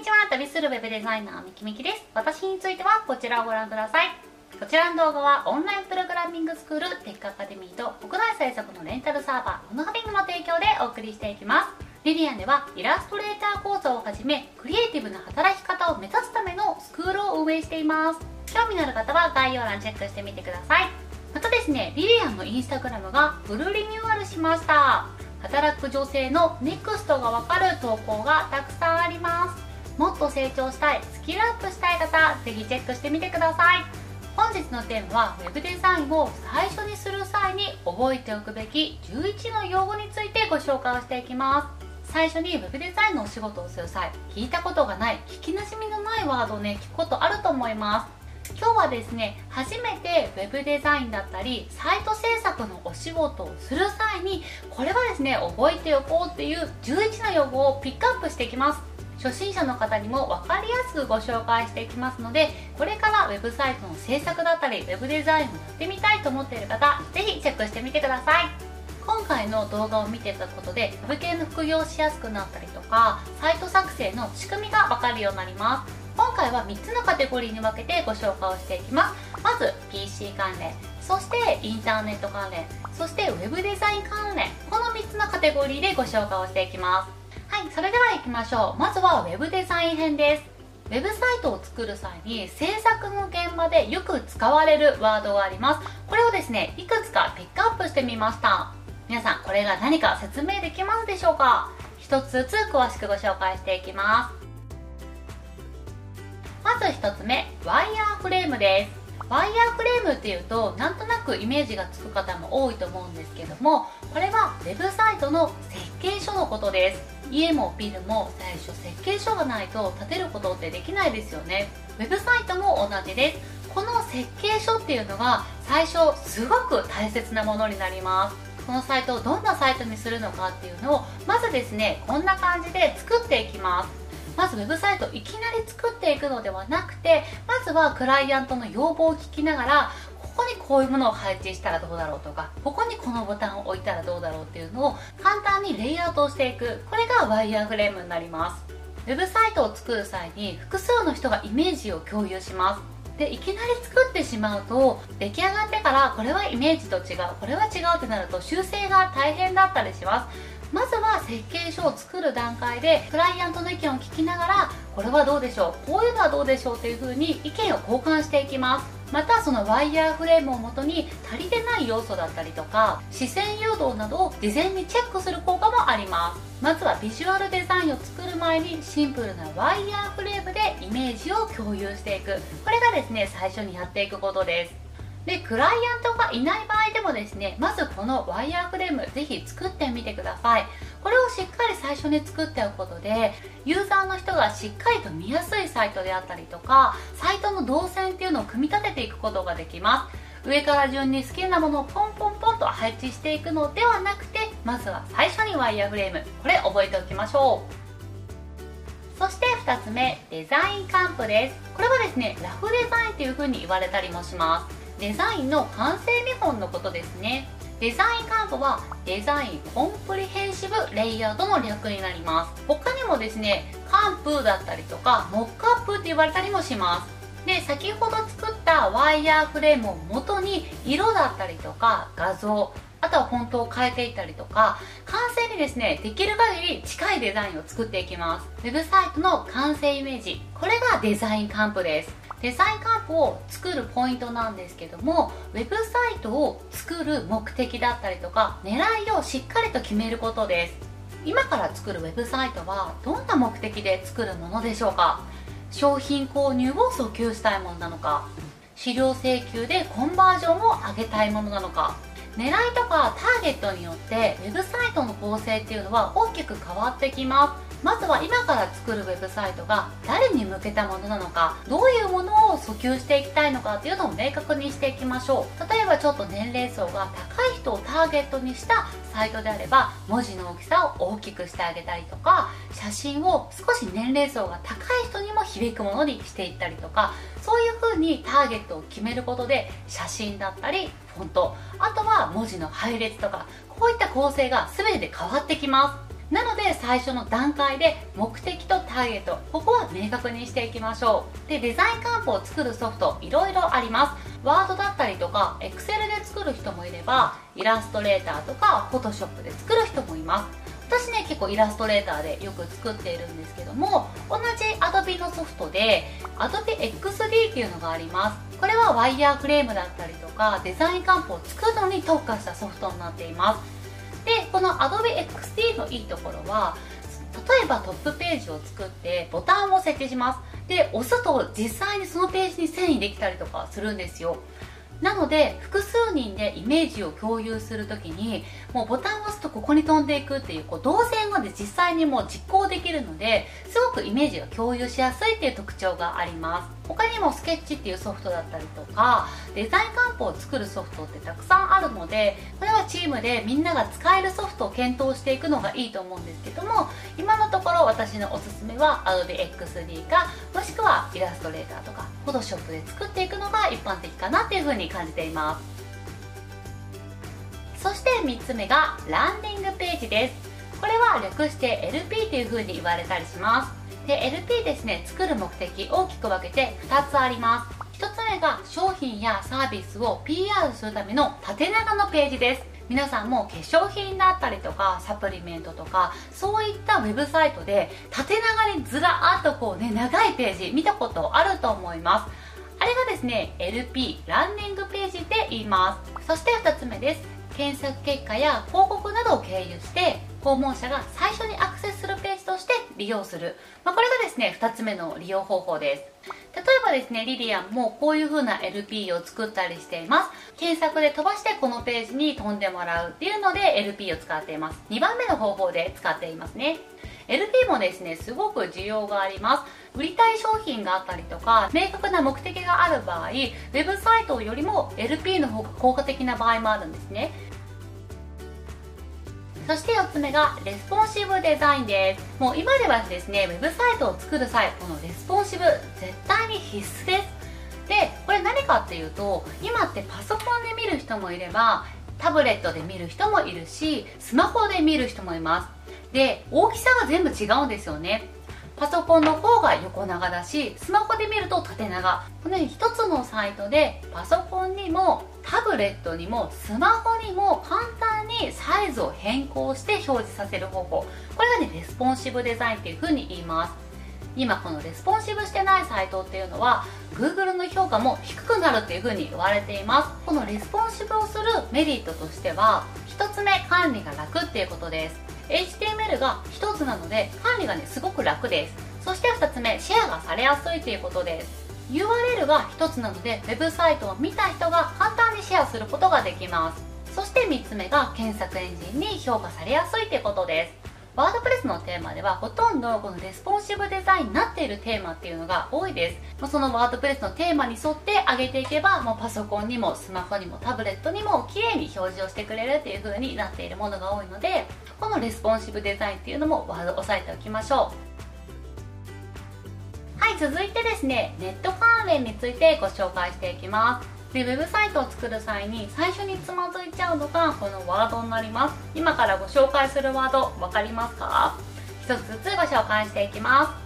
にちは。旅するウェブデザイナーみきみきです。私についてはこちらをご覧ください。こちらの動画はオンラインプログラミングスクールテックアカデミーと国内最速のレンタルサーバーモノハビングの提供でお送りしていきます。リリアンではイラストレーター講座をはじめクリエイティブな働き方を目指すためのスクールを運営しています。興味のある方は概要欄チェックしてみてください。またですねリリアンのインスタグラムがフルリニューアルしました。働く女性のネクストがわかる投稿がたくさんあります。もっと成長したいスキルアップしたい方ぜひチェックしてみてください。本日のテーマは Web デザインを最初にする際に覚えておくべき11の用語についてご紹介をしていきます。最初に Web デザインのお仕事をする際聞いたことがない聞きなじみのないワードをね聞くことあると思います。今日はですね初めて Web デザインだったりサイト制作のお仕事をする際にこれはですね覚えておこうっていう11の用語をピックアップしていきます。初心者の方にも分かりやすくご紹介していきますのでこれからウェブサイトの制作だったりウェブデザインをやってみたいと思っている方ぜひチェックしてみてください。今回の動画を見ていただくことで Web 系の副業しやすくなったりとかサイト作成の仕組みが分かるようになります。今回は3つのカテゴリーに分けてご紹介をしていきます。まず PC 関連そしてインターネット関連そして Web デザイン関連。この3つのカテゴリーでご紹介をしていきます。はいそれでは行きましょう。まずは Web デザイン編です。ウェブサイトを作る際に制作の現場でよく使われるワードがあります。これをですねいくつかピックアップしてみました。皆さんこれが何か説明できますでしょうか？一つずつ詳しくご紹介していきます。まず1つ目ワイヤーフレームです。ワイヤーフレームっていうとなんとなくイメージがつく方も多いと思うんですけどもこれはウェブサイトの設計書のことです。家もビルも最初設計書がないと建てることってできないですよね。ウェブサイトも同じです。この設計書っていうのが最初すごく大切なものになります。このサイトをどんなサイトにするのかっていうのをまずですねこんな感じで作っていきます。まずウェブサイトいきなり作っていくのではなくてまずはクライアントの要望を聞きながらにこういうものを配置したらどうだろうとかここにこのボタンを置いたらどうだろうっていうのを簡単にレイアウトをしていく。これがワイヤーフレームになります。ウェブサイトを作る際に複数の人がイメージを共有します。でいきなり作ってしまうと出来上がってからこれはイメージと違うこれは違うってなると修正が大変だったりします。まずは設計書を作る段階でクライアントの意見を聞きながらこれはどうでしょうこういうのはどうでしょうというふうに意見を交換していきます。またそのワイヤーフレームをもとに足りてない要素だったりとか視線誘導などを事前にチェックする効果もあります。まずはビジュアルデザインを作る前にシンプルなワイヤーフレームでイメージを共有していく。これがですね最初にやっていくことです。でクライアントがいない場合でもですねまずこのワイヤーフレームぜひ作ってみてください。これをしっかり最初に作っておくことでユーザーの人がしっかりと見やすいサイトであったりとかサイトの動線っていうのを組み立てていくことができます。上から順に好きなものをポンポンポンと配置していくのではなくてまずは最初にワイヤーフレーム。これ覚えておきましょう。そして2つ目デザインカンプです。これはですねラフデザインという風に言われたりもします。デザインの完成見本のことですね。デザインカンプはデザインコンプリヘンシブレイアウトの略になります。他にもですねカンプだったりとかモックアップって言われたりもします。で先ほど作ったワイヤーフレームを元に色だったりとか画像あとはフォントを変えていったりとか完成にですねできる限り近いデザインを作っていきます。ウェブサイトの完成イメージこれがデザインカンプです。デザインカンプを作るポイントなんですけどもウェブサイトを作る目的だったりとか狙いをしっかりと決めることです。今から作るウェブサイトはどんな目的で作るものでしょうか？商品購入を訴求したいものなのか？資料請求でコンバージョンを上げたいものなのか？狙いとかターゲットによってウェブサイトの構成っていうのは大きく変わってきます。まずは今から作るウェブサイトが誰に向けたものなのかどういうものを訴求していきたいのかっていうのを明確にしていきましょう。例えばちょっと年齢層が高い人をターゲットにしたサイトであれば文字の大きさを大きくしてあげたりとか写真を少し年齢層が高い人にも響くものにしていったりとかそういう風にターゲットを決めることで写真だったりフォントあとは文字の配列とかこういった構成が全て変わってきます。なので最初の段階で目的とターゲットここは明確にしていきましょう。でデザイン漢方を作るソフトいろいろあります。ワードだったりとかエクセルで作る人もいればイラストレーターとかフォトショップで作る人もいます。私ね結構イラストレーターでよく作っているんですけども同じ Adobe のソフトで Adobe XD っていうのがあります。これはワイヤーフレームだったりとかデザイン漢方を作るのに特化したソフトになっています。この Adobe XD のいいところは例えばトップページを作ってボタンを設置します。で押すと実際にそのページに遷移できたりとかするんですよ。なので複数人でイメージを共有するときにもうボタンを押すとここに飛んでいくっていうこう動線まで実際にもう実行できるのですごくイメージが共有しやすいっていう特徴があります。他にもスケッチっていうソフトだったりとかデザイン漢方を作るソフトってたくさんあるのでこれはチームでみんなが使えるソフトを検討していくのがいいと思うんですけども今のところ私のおすすめは Adobe XD かもしくはイラストレーターとか Photoshop で作っていくのが一般的かなっていうふうに感じています。そして3つ目がランディングページです。これは略して LP というふうに言われたりします。で LP ですね作る目的大きく分けて2つあります。1つ目が商品やサービスを PR するための縦長のページです。皆さんも化粧品だったりとかサプリメントとかそういったウェブサイトで縦長にずらーっとこうね長いページ見たことあると思います。あれがですね LP ランディングページで言います。そして2つ目です。検索結果や広告などを経由して訪問者が最初にアクセスするページとして利用する、まあ、これがですね2つ目の利用方法です。例えばですねリリアンもこういう風な LP を作ったりしています。検索で飛ばしてこのページに飛んでもらうっていうので LP を使っています。2番目の方法で使っていますね。LP もですねすごく需要があります。売りたい商品があったりとか明確な目的がある場合ウェブサイトよりも LP の方が効果的な場合もあるんですね。そして4つ目がレスポンシブデザインです。もう今ではですねウェブサイトを作る際このレスポンシブ絶対に必須です。でこれ何かっていうと今ってパソコンで見る人もいればタブレットで見る人もいるしスマホで見る人もいます。で大きさが全部違うんですよね。パソコンの方が横長だしスマホで見ると縦長。このように1つのサイトでパソコンにもタブレットにもスマホにも簡単にサイズを変更して表示させる方法。これがねレスポンシブデザインっていう風に言います。今このレスポンシブしてないサイトっていうのは Google の評価も低くなるっていう風に言われています。このレスポンシブをするメリットとしては1つ目管理が楽っていうことです。HTML が1つなので管理がねすごく楽です。そして2つ目シェアがされやすいということです。URL が1つなのでウェブサイトを見た人が簡単にシェアすることができます。そして3つ目が検索エンジンに評価されやすいということです。 WordPress のテーマではほとんどこのレスポンシブデザインになっているテーマっていうのが多いです。まその WordPress のテーマに沿って上げていけばもうパソコンにもスマホにもタブレットにも綺麗に表示をしてくれるっていう風になっているものが多いのでこのレスポンシブデザインっていうのもワード押さえておきましょう。はい続いてですねネット関連についてご紹介していきます。でウェブサイトを作る際に最初につまずいちゃうのがこのワードになります。今からご紹介するワード分かりますか？1つずつご紹介していきま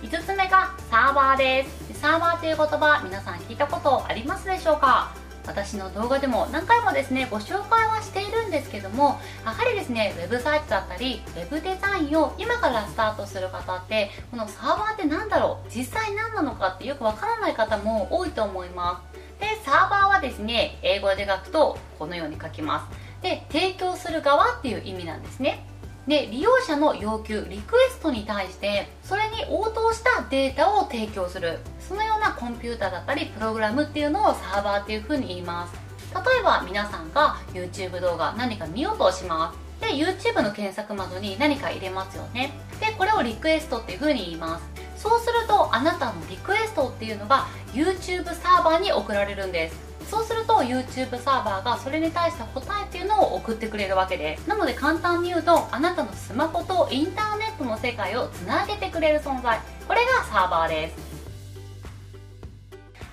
す。5つ目がサーバーです。サーバーという言葉皆さん聞いたことありますでしょうか？私の動画でも何回もですねご紹介はしているんですけどもやはりですねウェブサイトだったりウェブデザインを今からスタートする方ってこのサーバーって何だろう？実際何なのかってよくわからない方も多いと思います。でサーバーはですね英語で書くとこのように書きます。で提供する側っていう意味なんですね。で利用者の要求リクエストに対してそれに応答したデータを提供する。そのようなコンピューターだったりプログラムっていうのをサーバーっていうふうに言います。例えば皆さんが YouTube 動画何か見ようとします。で YouTube の検索窓に何か入れますよね。でこれをリクエストっていうふうに言います。そうするとあなたのリクエストっていうのが YouTube サーバーに送られるんです。そうすると YouTube サーバーがそれに対した答えっていうのを送ってくれるわけで。すなので簡単に言うとあなたのスマホとインターネットの世界をつなげてくれる存在。これがサーバーです。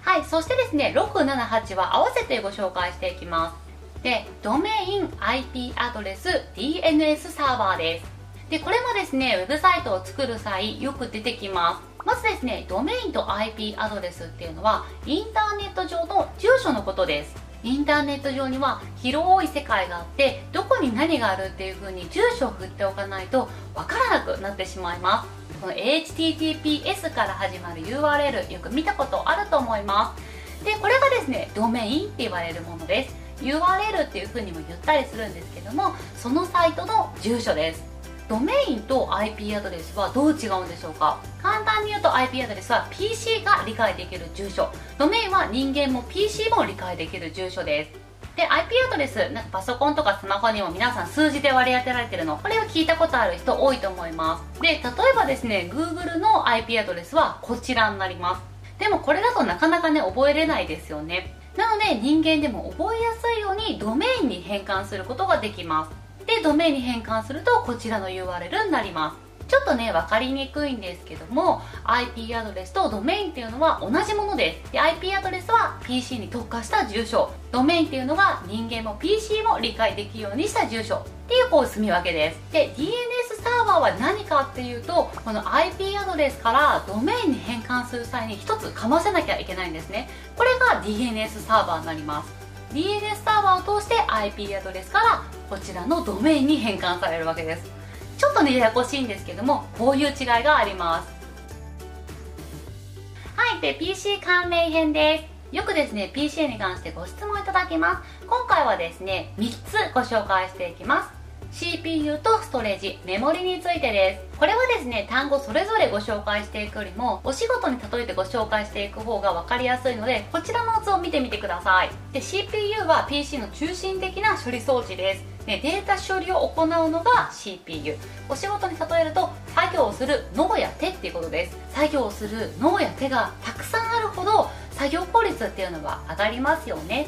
はいそしてですね678は合わせてご紹介していきます。でドメイン IP アドレス DNS サーバーです。でこれもですねウェブサイトを作る際よく出てきます。まずですねドメインと IP アドレスっていうのはインターネット上の住所のことです。インターネット上には広い世界があってどこに何があるっていう風に住所を振っておかないとわからなくなってしまいます。この HTTPS から始まる URL よく見たことあると思います。でこれがですねドメインって言われるものです。URL っていう風にも言ったりするんですけどもそのサイトの住所です。ドメインと IP アドレスはどう違うんでしょうか？簡単に言うと IP アドレスは PC が理解できる住所。ドメインは人間も PC も理解できる住所です。で IP アドレスなんかパソコンとかスマホにも皆さん数字で割り当てられてるの。これを聞いたことある人多いと思います。で例えばですね Google の IP アドレスはこちらになります。でもこれだとなかなかね覚えれないですよね。なので人間でも覚えやすいようにドメインに変換することができます。でドメインに変換するとこちらの URL になります。ちょっとね分かりにくいんですけども IP アドレスとドメインっていうのは同じものです。で IP アドレスは PC に特化した住所。ドメインっていうのが人間も PC も理解できるようにした住所。っていうこう住み分けです。で DNS サーバーは何かっていうとこの IP アドレスからドメインに変換する際に一つかませなきゃいけないんですね。これが DNS サーバーになります。DNS サーバーを通して IP アドレスからこちらのドメインに変換されるわけです。ちょっとねややこしいんですけどもこういう違いがあります。はいで PC 関連編です。よくですね PC に関してご質問いただきます。今回はですね3つご紹介していきます。CPU とストレージ、メモリについてです。これはですね、単語それぞれご紹介していくよりも、お仕事に例えてご紹介していく方が分かりやすいので、こちらの図を見てみてください。で、CPU は PC の中心的な処理装置です。でデータ処理を行うのが CPU お仕事に例えると作業をする脳や手っていうことです作業をする脳や手がたくさんあるほど作業効率っていうのは上がりますよね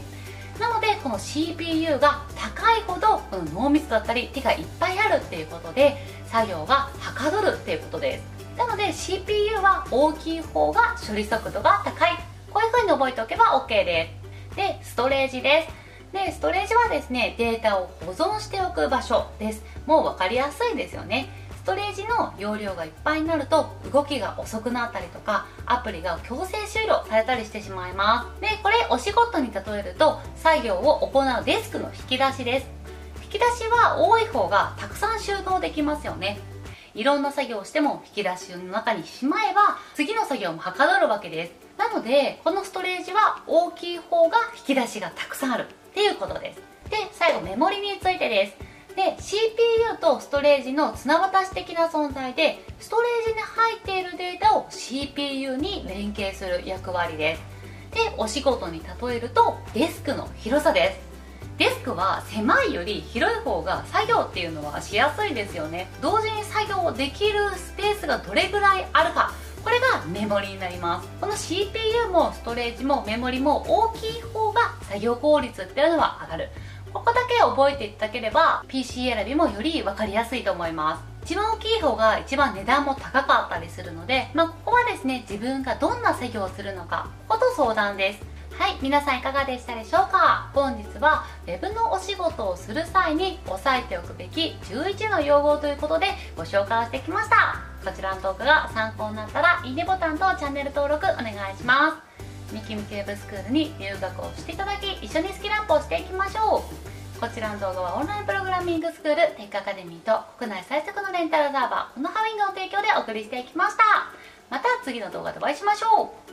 なのでこの CPU が高いほどこの濃密だったり手がいっぱいあるっていうことで作業がはかどるっていうことです。なので CPU は大きい方が処理速度が高い。こういう風に覚えておけば OK です。でストレージです。でストレージはですねデータを保存しておく場所です。もう分かりやすいですよね。トレージの容量がいっぱいになると動きが遅くなったりとかアプリが強制終了されたりしてしまいます。でこれお仕事に例えると作業を行うデスクの引き出しです。引き出しは多い方がたくさん収納できますよね。いろんな作業をしても引き出しの中にしまえば次の作業もはかどるわけです。なのでこのストレージは大きい方が引き出しがたくさんあるっていうことです。で最後メモリについてです。で CPU とストレージの綱渡し的な存在でストレージに入っているデータを CPU に連携する役割です。でお仕事に例えるとデスクの広さです。デスクは狭いより広い方が作業っていうのはしやすいですよね。同時に作業できるスペースがどれぐらいあるか。これがメモリになります。この CPU もストレージもメモリも大きい方が作業効率っていうのは上がる。ここだけ覚えていただければ PC 選びもより分かりやすいと思います。一番大きい方が一番値段も高かったりするので、まあ、ここはですね自分がどんな作業をするのかここと相談です。はい皆さんいかがでしたでしょうか？本日は Web のお仕事をする際に押さえておくべき11の用語ということでご紹介してきました。こちらの動画が参考になったらいいねボタンとチャンネル登録お願いします。ミキミキウェブスクールに留学をしていただき一緒にスキルアップをしていきましょう。こちらの動画はオンラインプログラミングスクールテックアカデミーと国内最速のレンタルサーバーこのハウィングの提供でお送りしていきました。また次の動画でお会いしましょう。